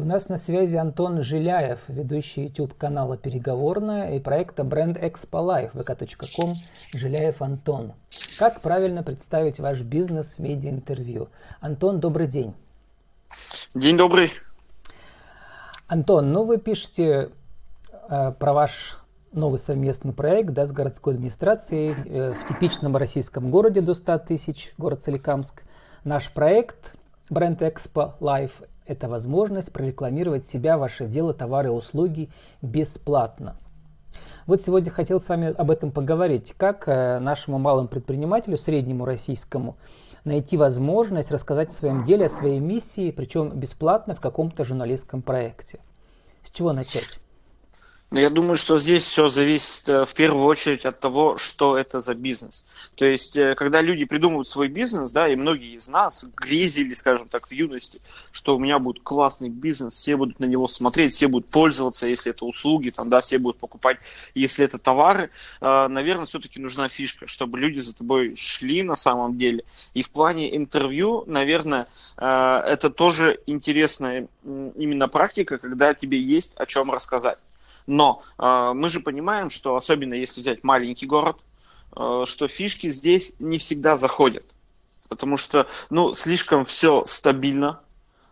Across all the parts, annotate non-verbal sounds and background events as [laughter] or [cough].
И у нас на связи Антон Жиляев, ведущий YouTube канала «Переговорная» и проекта бренд Expo Life, vk.com, Жиляев Антон. Как правильно представить ваш бизнес в медиа-интервью? Антон, добрый день. День добрый. Антон, ну вы пишете э, про ваш новый совместный проект да, с городской администрацией э, в типичном российском городе до 100 тысяч, город Соликамск. Наш проект бренд Expo Life это возможность прорекламировать себя, ваше дело, товары услуги бесплатно. Вот сегодня хотел с вами об этом поговорить. Как э, нашему малому предпринимателю, среднему российскому, найти возможность рассказать о своем деле, о своей миссии, причем бесплатно в каком-то журналистском проекте. С чего начать? Я думаю, что здесь все зависит э, в первую очередь от того, что это за бизнес. То есть, э, когда люди придумывают свой бизнес, да, и многие из нас грезили, скажем так, в юности, что у меня будет классный бизнес, все будут на него смотреть, все будут пользоваться, если это услуги, там, да, все будут покупать, если это товары, э, наверное, все-таки нужна фишка, чтобы люди за тобой шли на самом деле. И в плане интервью, наверное, это тоже интересная именно практика, когда тебе есть о чем рассказать. Но э, мы же понимаем, что особенно если взять маленький город, э, что фишки здесь не всегда заходят. Потому что, ну, слишком все стабильно,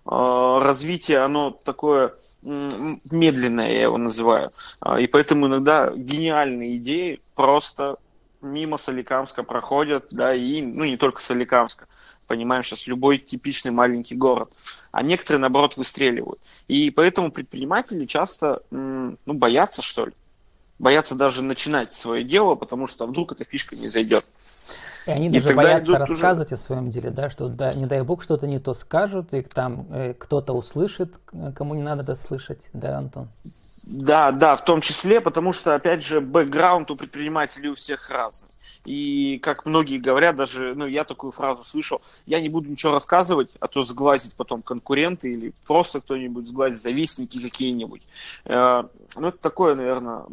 э, развитие, оно такое медленное, я его называю. И поэтому иногда гениальные идеи просто мимо Соликамска проходят, да, и, ну, не только Соликамска, понимаем сейчас любой типичный маленький город, а некоторые, наоборот, выстреливают. И поэтому предприниматели часто, ну, боятся, что ли, боятся даже начинать свое дело, потому что вдруг эта фишка не зайдет. И они даже и боятся рассказывать уже... о своем деле, да, что, да, не дай бог, что-то не то скажут, и там э, кто-то услышит, кому не надо это слышать, да, Антон? Да, да, в том числе, потому что, опять же, бэкграунд у предпринимателей у всех разный. И, как многие говорят, даже, ну, я такую фразу слышал, я не буду ничего рассказывать, а то сглазить потом конкуренты или просто кто-нибудь сглазить, завистники какие-нибудь. Э, ну, это такое, наверное,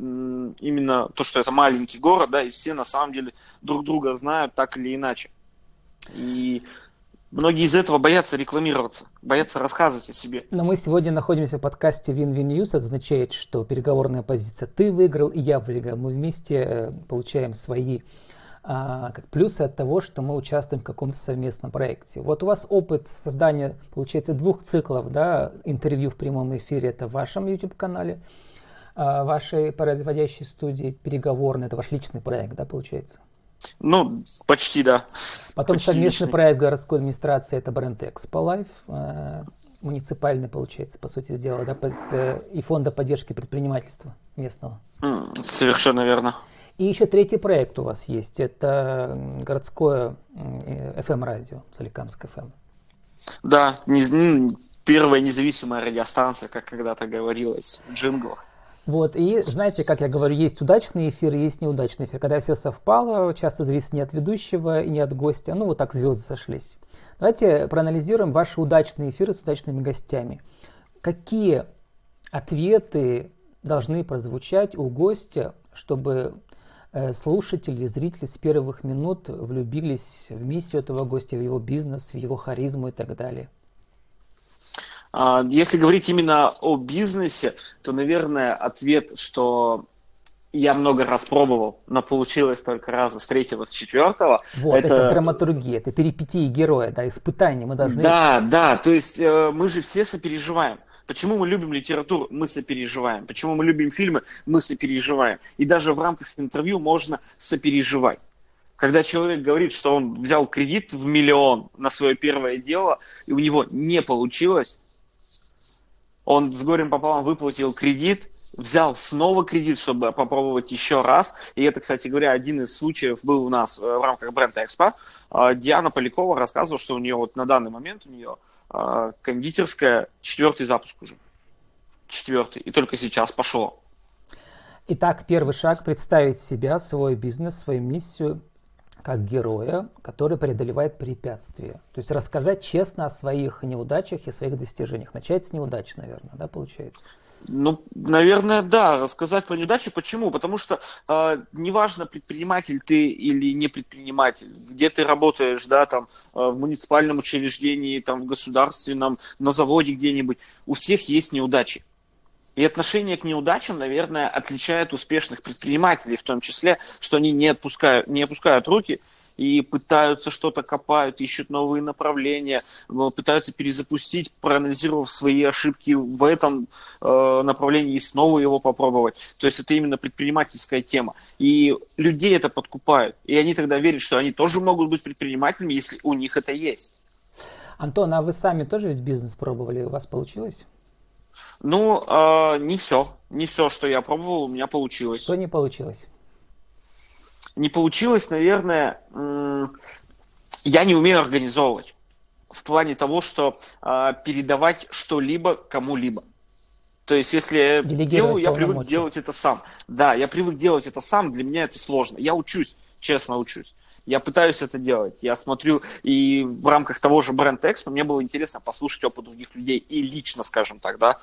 именно то, что это маленький город, да, и все на самом деле друг друга знают так или иначе. И Многие из этого боятся рекламироваться, боятся рассказывать о себе. Но мы сегодня находимся в подкасте Win-Win News. Это означает, что переговорная позиция ты выиграл и я выиграл. Мы вместе э, получаем свои а, как плюсы от того, что мы участвуем в каком-то совместном проекте. Вот у вас опыт создания, получается, двух циклов да, интервью в прямом эфире. Это в вашем YouTube-канале, а, вашей производящей студии переговорной. Это ваш личный проект, да, получается? Ну, почти да. Потом почти совместный личный. проект городской администрации, это бренд Expo Life, э, муниципальный, получается, по сути дела, да, э, и фонда поддержки предпринимательства местного. Совершенно верно. И еще третий проект у вас есть, это городское FM-радио, э, Соликамск FM. Да, не, первая независимая радиостанция, как когда-то говорилось в джинглах. Вот, и знаете, как я говорю, есть удачный эфир, есть неудачный эфир. Когда все совпало, часто зависит не от ведущего и не от гостя, ну вот так звезды сошлись. Давайте проанализируем ваши удачные эфиры с удачными гостями. Какие ответы должны прозвучать у гостя, чтобы э, слушатели, зрители с первых минут влюбились в миссию этого гостя, в его бизнес, в его харизму и так далее? А, если говорить именно о бизнесе, то, наверное, ответ, что я много раз пробовал, но получилось только раза с третьего, с четвертого. Вот, это, это драматургия, это перипетии героя, да, испытания мы должны... Да, да, то есть э, мы же все сопереживаем. Почему мы любим литературу? Мы сопереживаем. Почему мы любим фильмы? Мы сопереживаем. И даже в рамках интервью можно сопереживать. Когда человек говорит, что он взял кредит в миллион на свое первое дело, и у него не получилось, он с горем пополам выплатил кредит, взял снова кредит, чтобы попробовать еще раз. И это, кстати говоря, один из случаев был у нас э, в рамках бренда Экспо. Диана Полякова рассказывала, что у нее вот на данный момент у нее а, кондитерская четвертый запуск уже. Четвертый. И только сейчас пошло. Итак, первый шаг – представить себя, свой бизнес, свою миссию – как героя, который преодолевает препятствия. То есть рассказать честно о своих неудачах и своих достижениях. Начать с неудач, наверное, да, получается? Ну, наверное, да, рассказать про неудачи. Почему? Потому что э, неважно, предприниматель ты или не предприниматель, где ты работаешь, да, там, э, в муниципальном учреждении, там, в государственном, на заводе где-нибудь, у всех есть неудачи. И отношение к неудачам, наверное, отличает успешных предпринимателей, в том числе, что они не отпускают, не опускают руки – и пытаются что-то копают, ищут новые направления, пытаются перезапустить, проанализировав свои ошибки в этом э, направлении и снова его попробовать. То есть это именно предпринимательская тема. И людей это подкупает. И они тогда верят, что они тоже могут быть предпринимателями, если у них это есть. Антон, а вы сами тоже весь бизнес пробовали? У вас получилось? Ну, э, не все. Не все, что я пробовал, у меня получилось. Что не получилось? не получилось, наверное, я не умею организовывать в плане того, что э, передавать что-либо кому-либо. То есть, если делаю, я привык делать это сам. Да, я привык делать это сам, для меня это сложно. Я учусь, честно учусь. Я пытаюсь это делать. Я смотрю, и в рамках того же бренд Экспо мне было интересно послушать опыт других людей и лично, скажем так, да,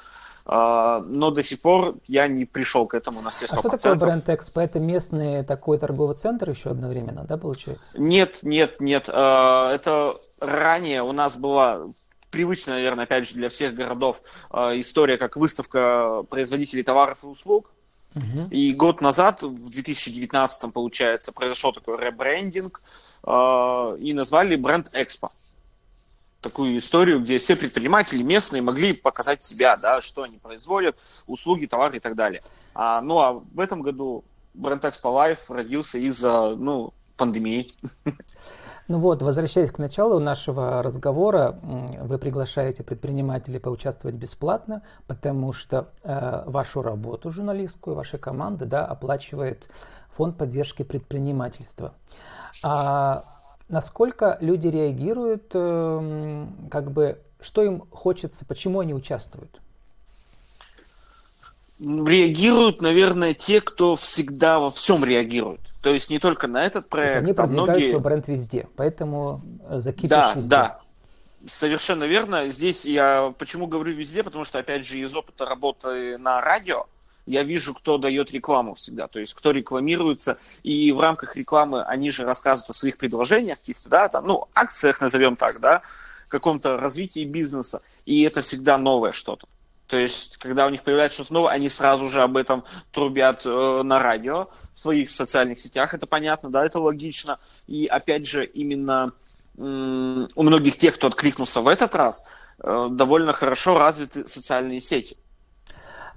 но до сих пор я не пришел к этому на все 100%. А что такое бренд Экспо? Это местный такой торговый центр еще одновременно, да, получается? Нет, нет, нет. А, это ранее у нас была привычная, наверное, опять же, для всех городов а, история, как выставка производителей товаров и услуг. Угу. И год назад, в 2019, получается, произошел такой ребрендинг, и назвали бренд Экспо такую историю, где все предприниматели местные могли показать себя, да, что они производят, услуги, товары и так далее. А, ну а в этом году бренд Expo Life родился из-за ну, пандемии. Ну вот, возвращаясь к началу нашего разговора, вы приглашаете предпринимателей поучаствовать бесплатно, потому что э, вашу работу журналистскую, вашей команды, да, оплачивает фонд поддержки предпринимательства. А насколько люди реагируют, эм, как бы, что им хочется, почему они участвуют? Реагируют, наверное, те, кто всегда во всем реагирует. То есть не только на этот проект. они продвигают многие... свой бренд везде, поэтому закипишь Да, везде. да. Совершенно верно. Здесь я почему говорю везде, потому что, опять же, из опыта работы на радио, я вижу, кто дает рекламу всегда, то есть кто рекламируется, и в рамках рекламы они же рассказывают о своих предложениях каких-то, да, там, ну, акциях, назовем так, да, каком-то развитии бизнеса, и это всегда новое что-то. То есть, когда у них появляется что-то новое, они сразу же об этом трубят э, на радио, в своих социальных сетях, это понятно, да, это логично. И опять же, именно у многих тех, кто откликнулся в этот раз, э, довольно хорошо развиты социальные сети.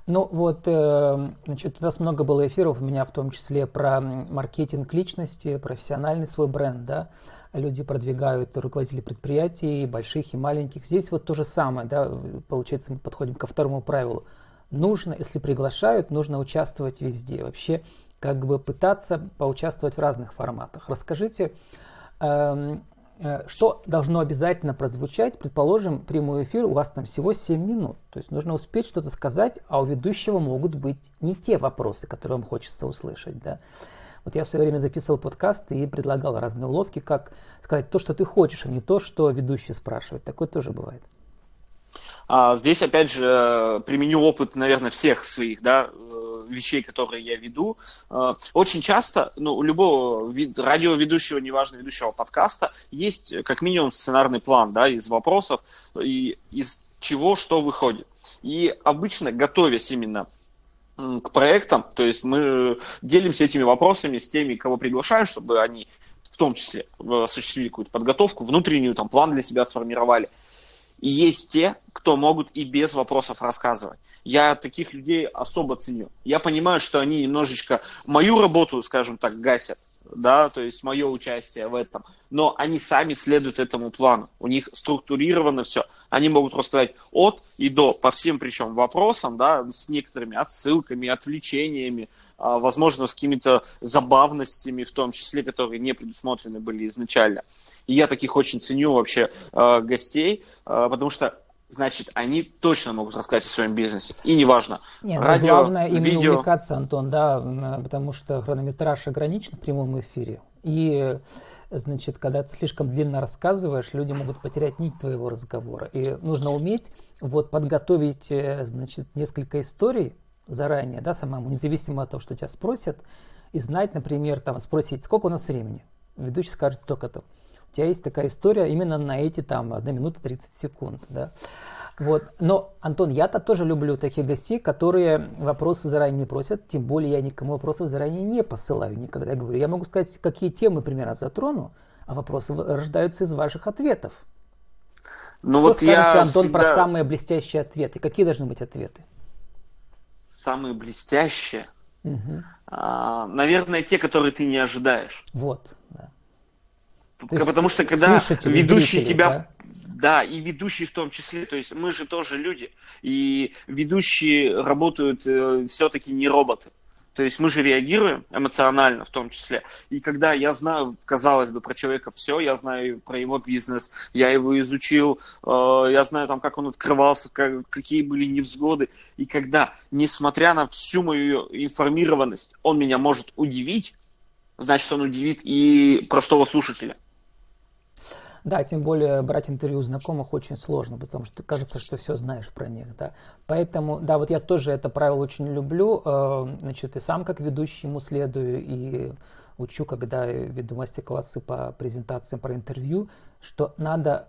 Ну вот, э, значит, у нас много было эфиров, у меня в том числе про маркетинг личности, профессиональный свой бренд, да, люди продвигают руководители предприятий, больших и маленьких. Здесь вот то же самое, да, получается, мы подходим ко второму правилу. Нужно, если приглашают, нужно участвовать везде. Вообще, как бы пытаться поучаствовать в разных форматах. Расскажите, эм, что должно обязательно прозвучать? Предположим, прямой эфир, у вас там всего 7 минут. То есть нужно успеть что-то сказать, а у ведущего могут быть не те вопросы, которые вам хочется услышать. Да? Вот я в свое время записывал подкаст и предлагал разные уловки, как сказать то, что ты хочешь, а не то, что ведущий спрашивает. Такое тоже бывает. А здесь, опять же, применю опыт, наверное, всех своих да, э, вещей, которые я веду. Э, очень часто, ну, у любого радиоведущего, неважно, ведущего подкаста, есть как минимум сценарный план да, из вопросов, и из чего что выходит. И обычно, готовясь именно к проектам, то есть мы делимся этими вопросами с теми, кого приглашаем, чтобы они в том числе осуществили какую-то подготовку, внутреннюю, там, план для себя сформировали – и есть те, кто могут и без вопросов рассказывать. Я таких людей особо ценю. Я понимаю, что они немножечко мою работу, скажем так, гасят, да, то есть мое участие в этом. Но они сами следуют этому плану. У них структурировано все. Они могут рассказать от и до по всем причем вопросам, да, с некоторыми отсылками, отвлечениями, а, возможно, с какими-то забавностями, в том числе, которые не предусмотрены были изначально. И я таких очень ценю вообще э, гостей, э, потому что значит, они точно могут рассказать о своем бизнесе. И неважно. Нет, ну, радио, главное ими видео... увлекаться, Антон, да, потому что хронометраж ограничен в прямом эфире. И значит, когда ты слишком длинно рассказываешь, люди могут потерять нить твоего разговора. И нужно уметь вот подготовить, э, значит, несколько историй заранее, да, самому, независимо от того, что тебя спросят, и знать, например, там, спросить, сколько у нас времени. Ведущий скажет столько-то. У тебя есть такая история именно на эти там 1 минута 30 секунд, да. Вот. Но, Антон, я-то тоже люблю таких гостей, которые вопросы заранее не просят, тем более я никому вопросов заранее не посылаю никогда. Я говорю, я могу сказать, какие темы примерно затрону, а вопросы рождаются из ваших ответов. Ну, Что вот скажете, я Антон, всегда... про самые блестящие ответы? Какие должны быть ответы? Самые блестящие? Угу. А, наверное, те, которые ты не ожидаешь. Вот, да. Потому что когда ведущий зрители, тебя да? Да, и ведущие в том числе. То есть мы же тоже люди. И ведущие работают э, все-таки не роботы. То есть мы же реагируем эмоционально в том числе. И когда я знаю, казалось бы, про человека все, я знаю про его бизнес, я его изучил, э, я знаю там, как он открывался, как, какие были невзгоды. И когда, несмотря на всю мою информированность, он меня может удивить, значит, он удивит и простого слушателя. Да, тем более брать интервью знакомых очень сложно, потому что кажется, что все знаешь про них, да. Поэтому, да, вот я тоже это правило очень люблю, э, значит, и сам как ведущий ему следую, и учу, когда веду мастер-классы по презентациям, про интервью, что надо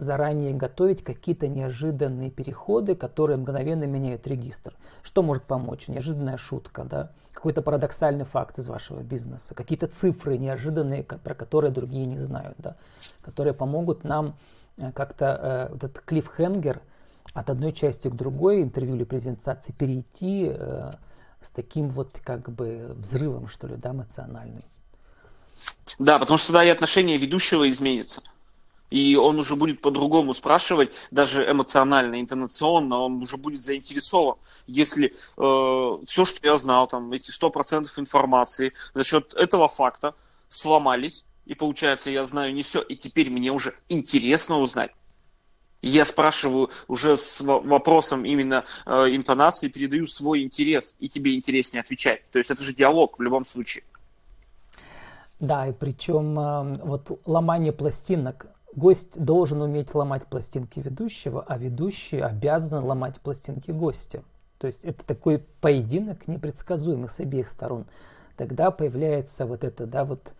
заранее готовить какие-то неожиданные переходы, которые мгновенно меняют регистр. Что может помочь? Неожиданная шутка, да? какой-то парадоксальный факт из вашего бизнеса, какие-то цифры неожиданные, про которые другие не знают, да? которые помогут нам э, как-то э, вот этот клиффхенгер от одной части к другой интервью или презентации перейти э, с таким вот как бы взрывом, что ли, да, эмоциональным. Да, потому что тогда и отношение ведущего изменится и он уже будет по-другому спрашивать, даже эмоционально, интонационно, он уже будет заинтересован. Если э, все, что я знал, там, эти 100% информации за счет этого факта сломались, и получается, я знаю не все, и теперь мне уже интересно узнать. Я спрашиваю уже с вопросом именно э, интонации, передаю свой интерес, и тебе интереснее отвечать. То есть это же диалог в любом случае. Да, и причем э, вот ломание пластинок Гость должен уметь ломать пластинки ведущего, а ведущий обязан ломать пластинки гостя. То есть это такой поединок непредсказуемый с обеих сторон. Тогда появляется вот это, да, вот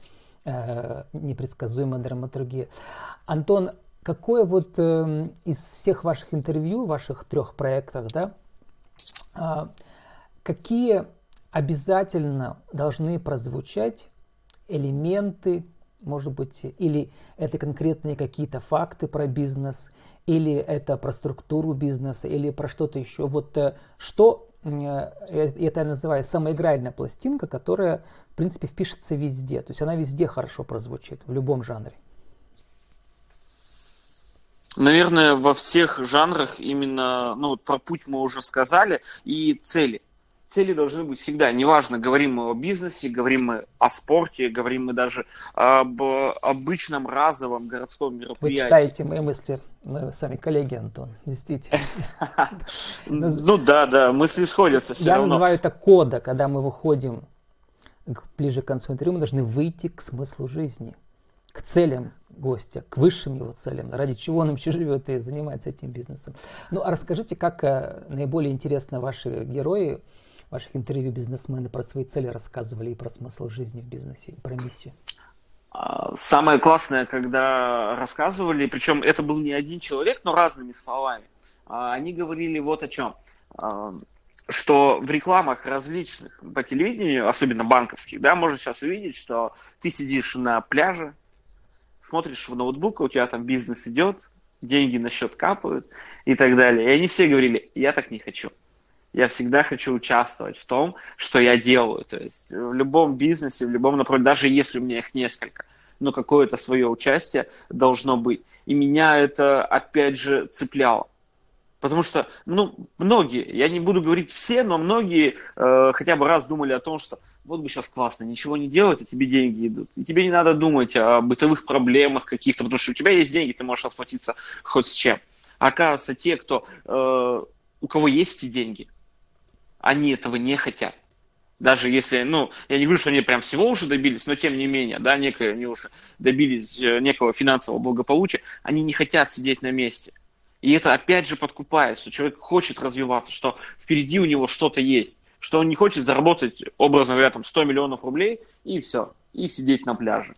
э, непредсказуемая драматургия. Антон, какое вот э, из всех ваших интервью, ваших трех проектах, да, э, какие обязательно должны прозвучать элементы может быть, или это конкретные какие-то факты про бизнес, или это про структуру бизнеса, или про что-то еще. Вот э, что э, это я называю самая игральная пластинка, которая, в принципе, впишется везде. То есть она везде хорошо прозвучит, в любом жанре. Наверное, во всех жанрах именно, ну, про путь мы уже сказали, и цели цели должны быть всегда. Неважно, говорим мы о бизнесе, говорим мы о спорте, говорим мы даже об обычном разовом городском мероприятии. Вы читаете мои мысли, мы сами коллеги, Антон, действительно. [laughs] Ну да, да, мысли сходятся все равно. Я называю это кода, когда мы выходим ближе к концу интервью, мы должны выйти к смыслу жизни, к целям гостя, к высшим его целям, ради чего он вообще живет и занимается этим бизнесом. Ну, а расскажите, как э, наиболее интересно ваши герои ваших интервью бизнесмены про свои цели рассказывали и про смысл жизни в бизнесе, про миссию? А, самое классное, когда рассказывали, причем это был не один человек, но разными словами, а, они говорили вот о чем а, что в рекламах различных по телевидению, особенно банковских, да, можно сейчас увидеть, что ты сидишь на пляже, смотришь в ноутбук, у тебя там бизнес идет, деньги на счет капают и так далее. И они все говорили, я так не хочу я всегда хочу участвовать в том, что я делаю. То есть в любом бизнесе, в любом направлении, даже если у меня их несколько, но какое-то свое участие должно быть. И меня это, опять же, цепляло. Потому что, ну, многие, я не буду говорить все, но многие э, хотя бы раз думали о том, что вот бы сейчас классно, ничего не делать, и тебе деньги идут. И тебе не надо думать о бытовых проблемах каких-то, потому что у тебя есть деньги, ты можешь расплатиться хоть с чем. А оказывается, те, кто, э, у кого есть эти деньги, они этого не хотят. Даже если, ну, я не говорю, что они прям всего уже добились, но тем не менее, да, некое, они уже добились э, некого финансового благополучия, они не хотят сидеть на месте. И это опять же подкупает, что человек хочет развиваться, что впереди у него что-то есть, что он не хочет заработать, образно говоря, там 100 миллионов рублей и все, и сидеть на пляже.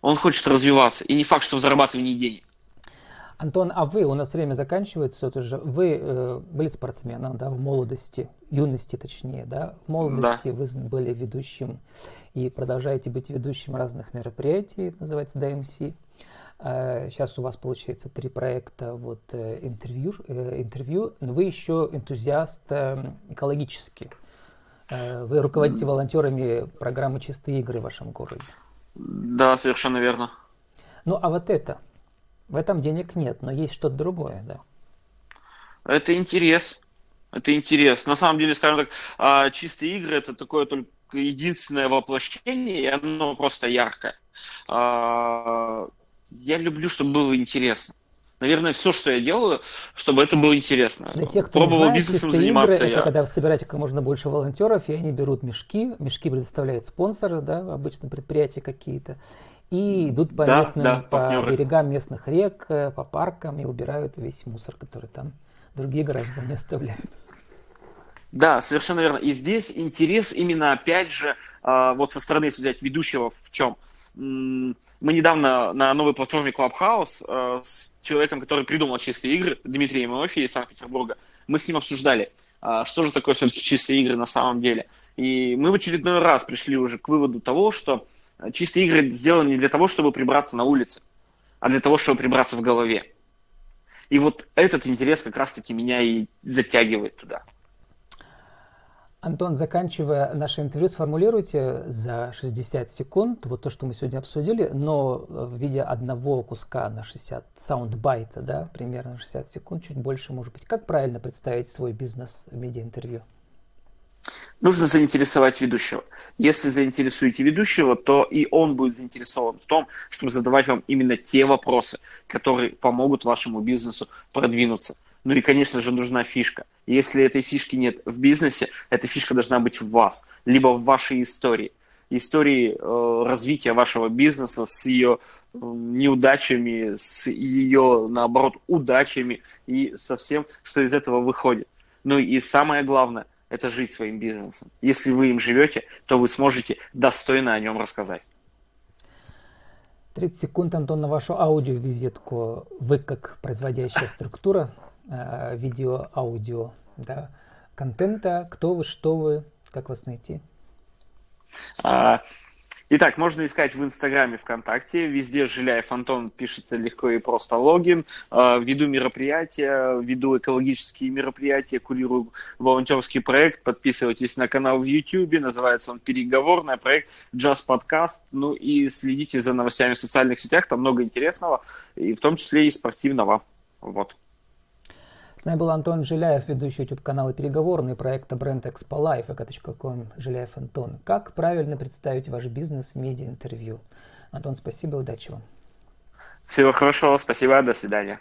Он хочет развиваться, и не факт, что в зарабатывании денег. Антон, а вы, у нас время заканчивается, вот уже, вы э, были спортсменом, да, в молодости, юности точнее, да, в молодости да. вы были ведущим и продолжаете быть ведущим разных мероприятий, называется DMC. Э, сейчас у вас получается три проекта, вот э, интервью, э, интервью, но вы еще энтузиаст э, экологический. Э, вы руководите волонтерами программы «Чистые игры» в вашем городе. Да, совершенно верно. Ну, а вот это, в этом денег нет, но есть что-то другое, да. Это интерес. Это интерес. На самом деле, скажем так, а, чистые игры это такое только единственное воплощение, и оно просто яркое. А, я люблю, чтобы было интересно. Наверное, все, что я делаю, чтобы это было интересно. Для тех, кто Пробовал не знает, бизнесом заниматься. Игры, я... Это когда вы собираете как можно больше волонтеров, и они берут мешки. Мешки предоставляют спонсоры, да, обычно предприятия какие-то и идут по да, местным, да, по партнеры. берегам местных рек, э, по паркам и убирают весь мусор, который там другие граждане [laughs] оставляют. Да, совершенно верно. И здесь интерес именно, опять же, а, вот со стороны, если взять ведущего, в чем? Мы недавно на новой платформе Clubhouse а, с человеком, который придумал чистые игры, Дмитрием Иофи из Санкт-Петербурга, мы с ним обсуждали, а, что же такое все-таки чистые игры на самом деле. И мы в очередной раз пришли уже к выводу того, что чистые игры сделаны не для того, чтобы прибраться на улице, а для того, чтобы прибраться в голове. И вот этот интерес как раз-таки меня и затягивает туда. Антон, заканчивая наше интервью, сформулируйте за 60 секунд вот то, что мы сегодня обсудили, но в виде одного куска на 60 soundbite а, да, примерно 60 секунд, чуть больше, может быть. Как правильно представить свой бизнес в медиаинтервью? Нужно заинтересовать ведущего. Если заинтересуете ведущего, то и он будет заинтересован в том, чтобы задавать вам именно те вопросы, которые помогут вашему бизнесу продвинуться. Ну и, конечно же, нужна фишка. Если этой фишки нет в бизнесе, эта фишка должна быть в вас, либо в вашей истории. Истории э, развития вашего бизнеса с ее э, неудачами, с ее, наоборот, удачами и со всем, что из этого выходит. Ну и самое главное, это жить своим бизнесом. Если вы им живете, то вы сможете достойно о нем рассказать. 30 секунд, Антон, на вашу аудиовизитку. Вы как производящая структура Э, видео, аудио, да, контента, кто вы, что вы, как вас найти? А, итак, можно искать в Инстаграме, ВКонтакте, везде Жиляев Антон пишется легко и просто логин. А, веду мероприятия, веду экологические мероприятия, курирую волонтерский проект. Подписывайтесь на канал в YouTube, называется он «Переговорный проект Джаз Подкаст». Ну и следите за новостями в социальных сетях, там много интересного, и в том числе и спортивного. Вот. С нами был Антон Жиляев, ведущий YouTube-канала «Переговорный» проекта бренд Expo Life, vk.com, Жиляев Антон. Как правильно представить ваш бизнес в медиа-интервью? Антон, спасибо, удачи вам. Всего хорошего, спасибо, до свидания.